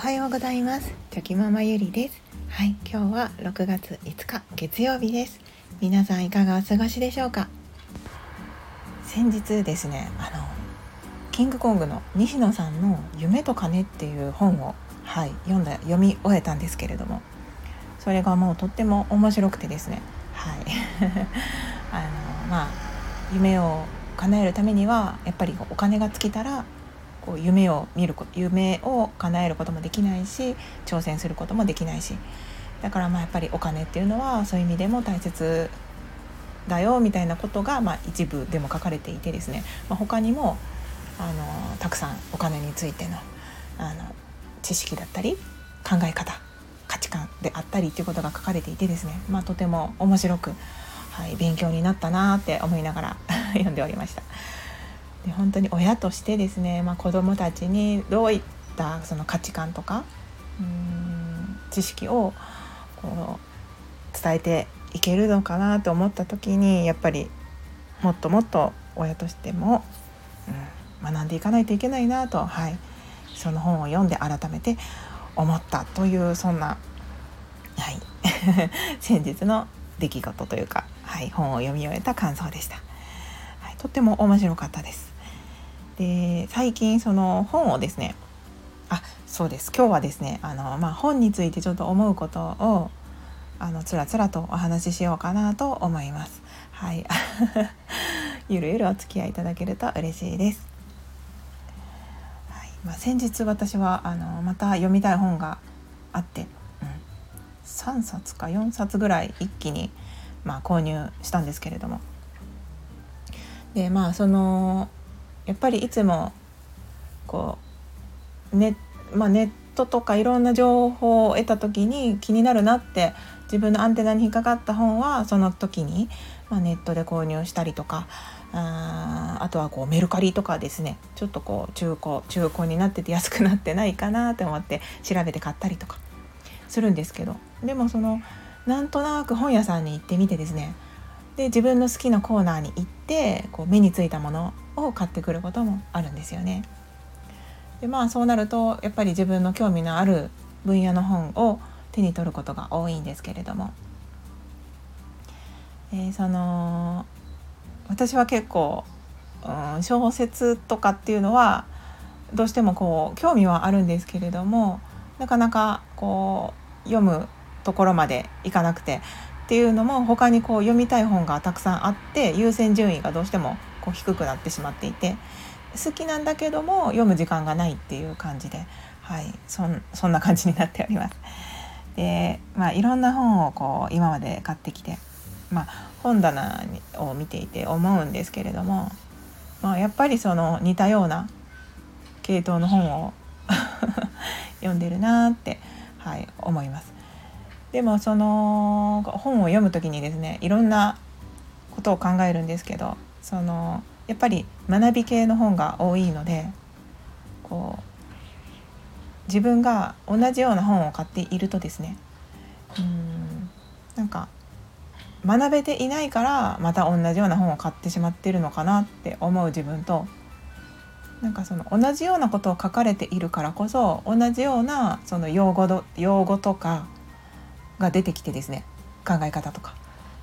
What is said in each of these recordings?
はようございます。チョキママゆりです。はい今日は6月5日月曜日です。皆さんいかがお過ごしでしょうか？先日ですねあのキングコングの西野さんの夢と金っていう本をはい読んだ読み終えたんですけれどもそれがもうとっても面白くてですね。はい。あのまあ夢を叶えるためにはやっぱりお金が尽きたらこう夢を見る夢を叶えることもできないし挑戦することもできないし。だからまあやっぱりお金っていうのはそういう意味でも大切だよみたいなことがまあ一部でも書かれていてですね、まあ、他にもあのたくさんお金についてのあの知識だったり考え方価値観であったりっていうことが書かれていてですね、まあ、とても面白く、はい、勉強になったなって思いながら 読んでおりました。で本当に親としてですね、まあ、子どもたちにどういったその価値観とかうん知識をこう伝えていけるのかなと思った時にやっぱりもっともっと親としても、うん、学んでいかないといけないなと、はい、その本を読んで改めて思ったというそんな、はい、先日の出来事というか、はい、本を読み終えた感想でした。はい、とっても面白かったです。で最近その本をですねあそうです。今日はですねあの、まあ、本についてちょっと思うことをあのつらつらとお話ししようかなと思います。はい、ゆるゆるお付き合いいただけると嬉しいです。はい。まあ、先日私はあのまた読みたい本があって、うん、3冊か4冊ぐらい一気に、まあ、購入したんですけれども。でまあそのやっぱりいつもこうネ,、まあ、ネットとかいろんな情報を得た時に気になるなって自分のアンテナに引っかかった本はその時に、まあ、ネットで購入したりとかああとはこうメルカリとかですねちょっとこう中古中古になってて安くなってないかなと思って調べて買ったりとかするんですけどでもそのなんとなく本屋さんに行ってみてですねで自分の好きなコーナーに行ってこう目についたものを買ってくることもあるんですよね。でまあそうなるとやっぱり自分の興味のある分野の本を手に取ることが多いんですけれども、えー、その私は結構、うん、小説とかっていうのはどうしてもこう興味はあるんですけれどもなかなかこう読むところまでいかなくてっていうのも他にこう読みたい本がたくさんあって優先順位がどうしてもこう低くなってしまっていて好きなんだけども読む時間がないっていう感じで、はい、そんそんな感じになっております。でまあいろんな本をこう今まで買ってきて、まあ、本棚を見ていて思うんですけれども、まあ、やっぱりその似たような系統の本を 読んでるなって、はい、思います。でもその本を読む時にですねいろんなことを考えるんですけどそのやっぱり学び系の本が多いのでこう自分が同じような本を買っているとですねうんなんか学べていないからまた同じような本を買ってしまってるのかなって思う自分となんかその同じようなことを書かれているからこそ同じようなその用語用語とかが出てきてですね考え方とか。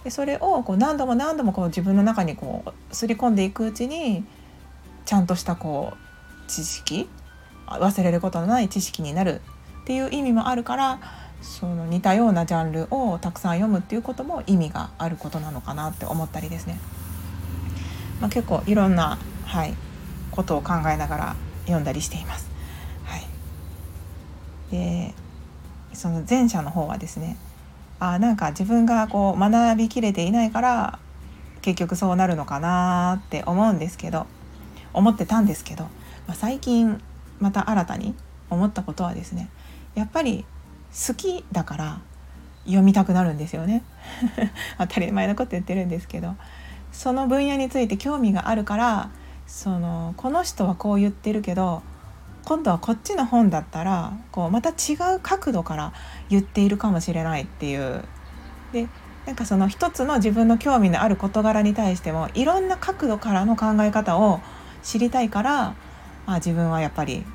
でそれをこう何度も何度もこう自分の中にこうすり込んでいくうちにちゃんとしたこう知識忘れることのない知識になるっていう意味もあるからその似たようなジャンルをたくさん読むっていうことも意味があることなのかなって思ったりですね、まあ、結構いろんな、はい、ことを考えながら読んだりしています。はい、でその前者の方はですねあなんか自分がこう学びきれていないから結局そうなるのかなって思うんですけど思ってたんですけど、まあ、最近また新たに思ったことはですねやっぱり好きだから読みたくなるんですよね。当たり前のこと言ってるんですけどその分野について興味があるからそのこの人はこう言ってるけど今度はこっちの本だったらこうまた違う角度から言っているかもしれないっていうでなんかその一つの自分の興味のある事柄に対してもいろんな角度からの考え方を知りたいから、まあ、自分はやっぱり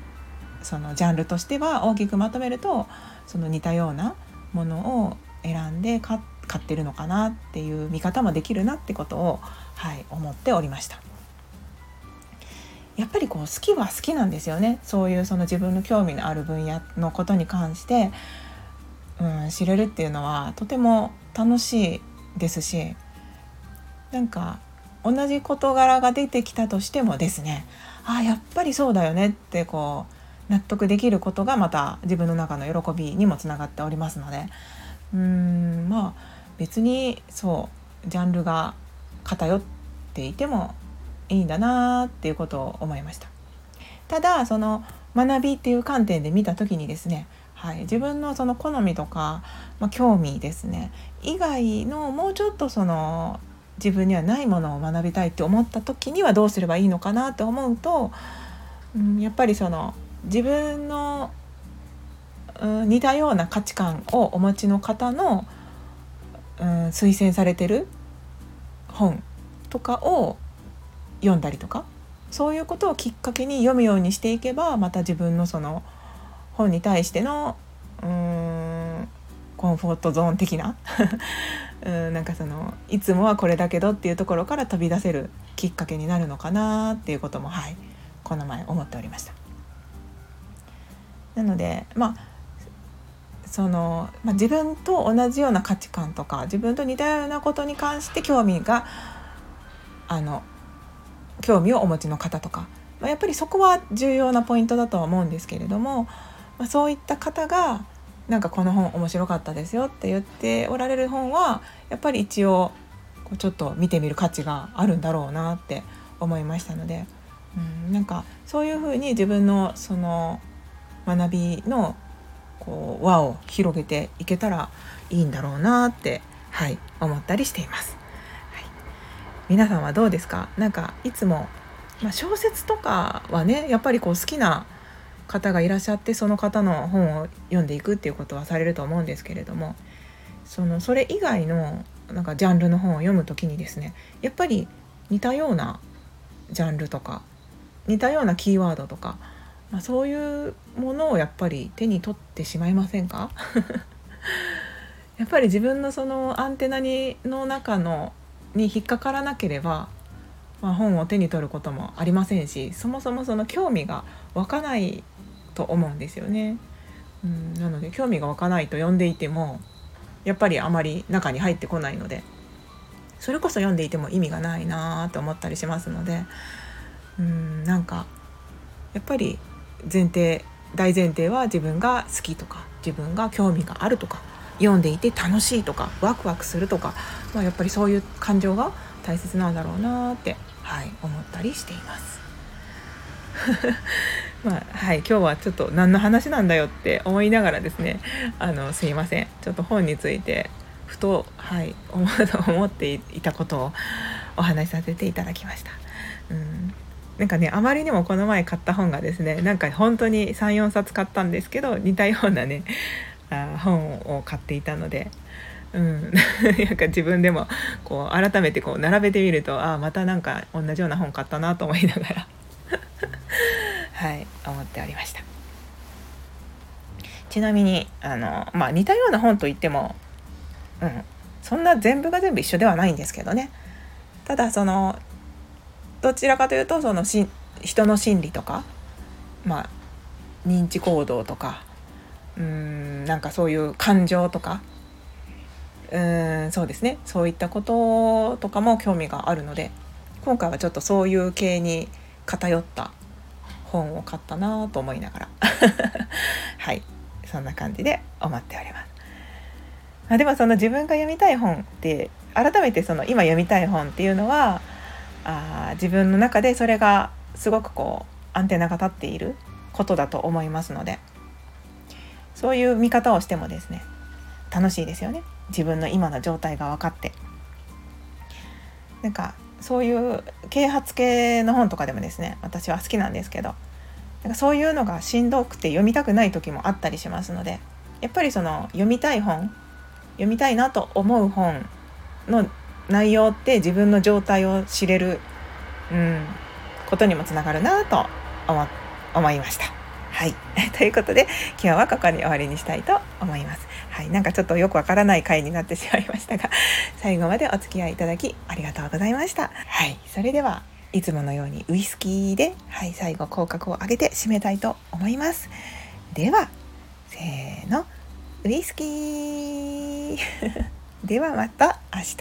そのジャンルとしては大きくまとめるとその似たようなものを選んで買ってるのかなっていう見方もできるなってことを、はい、思っておりました。やっぱりこう好きは好きなんですよね。そういうその自分の興味のある分野のことに関して、うん、知れるっていうのはとても楽しいですしなんか同じ事柄が出てきたとしてもですねああやっぱりそうだよねってこう納得できることがまた自分の中の喜びにもつながっておりますのでうーんまあ別にそうジャンルが偏っていてもいいんだなっていうことを思いました。ただその学びっていう観点で見た時にですね、はい、自分のその好みとか、まあ、興味ですね以外のもうちょっとその自分にはないものを学びたいって思った時にはどうすればいいのかなって思うと、うん、やっぱりその自分の、うん、似たような価値観をお持ちの方の、うん、推薦されてる本とかを読んだりとかそういうことをきっかけに読むようにしていけばまた自分のその本に対してのうーんコンフォートゾーン的な うんなんかそのいつもはこれだけどっていうところから飛び出せるきっかけになるのかなっていうこともはいこの前思っておりました。なのでまあその、まあ、自分と同じような価値観とか自分と似たようなことに関して興味があの興味をお持ちの方とか、まあ、やっぱりそこは重要なポイントだとは思うんですけれども、まあ、そういった方がなんかこの本面白かったですよって言っておられる本はやっぱり一応ちょっと見てみる価値があるんだろうなって思いましたので、うん、なんかそういうふうに自分のその学びのこう輪を広げていけたらいいんだろうなってはい思ったりしています。皆さんはどうですか？なんかいつも、まあ、小説とかはねやっぱりこう好きな方がいらっしゃってその方の本を読んでいくっていうことはされると思うんですけれどもそのそれ以外のなんかジャンルの本を読む時にですねやっぱり似たようなジャンルとか似たようなキーワードとか、まあ、そういうものをやっぱり手に取ってしまいませんか？やっぱり自分のそのアンテナにの中のに引っかからなければ、まあ、本を手に取ることもありませんしそもそもその興味が湧かないと思うんですよね。うん、なので興味が湧かないと読んでいてもやっぱりあまり中に入ってこないのでそれこそ読んでいても意味がないなと思ったりしますのでうんなんかやっぱり前提大前提は自分が好きとか自分が興味があるとか読んでいて楽しいとかワクワクするとか、まあ、やっぱりそういう感情が大切なんだろうなって、はい、思ったりしています。まあはい、今日はちょっと何の話なんだよって思いながらですねあのすいませんちょっと本についてふと、はい、思っていたことをお話しさせていただきました。うんなんかねあまりにもこの前買った本がですねなんか本当に34冊買ったんですけど似たようなねあ本を買っていたので、うん、なんか自分でもこう改めてこう並べてみるとああまたなんか同じような本買ったなと思いながら。はい思っておりました。ちなみにあの、まあ、似たような本といっても、うん、そんな全部が全部一緒ではないんですけどね。ただそのどちらかというとそのし人の心理とかまあ認知行動とかうんなんかそういう感情とか。うんそうですね。そういったこととかも興味があるので今回はちょっとそういう系に偏った本を買ったなと思いながら。はい。そんな感じで思っております。まあ、でもその自分が読みたい本って改めてその今読みたい本っていうのはあ自分の中でそれがすごくこうアンテナが立っていることだと思いますので。そういう見方をしてもですね楽しいですよね自分の今の状態が分かってなんかそういう啓発系の本とかでもですね私は好きなんですけどなんかそういうのがしんどくて読みたくない時もあったりしますのでやっぱりその読みたい本読みたいなと思う本の内容って自分の状態を知れる、うん、ことにもつながるなと思思いました。はい、ということで今日はここに終わりにしたいと思います。はい、なんかちょっとよくわからない回になってしまいましたが 最後までお付き合いいただきありがとうございました。はい、それではいつものようにウイスキーで、はい、最後口角を上げて締めたいと思います。ではせーのウイスキー ではまた明日。